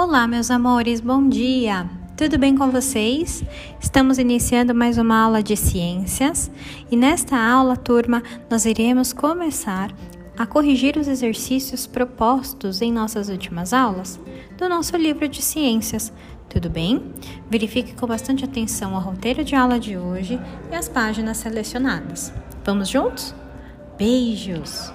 Olá, meus amores, bom dia! Tudo bem com vocês? Estamos iniciando mais uma aula de ciências e nesta aula, turma, nós iremos começar a corrigir os exercícios propostos em nossas últimas aulas do nosso livro de ciências. Tudo bem? Verifique com bastante atenção o roteiro de aula de hoje e as páginas selecionadas. Vamos juntos? Beijos!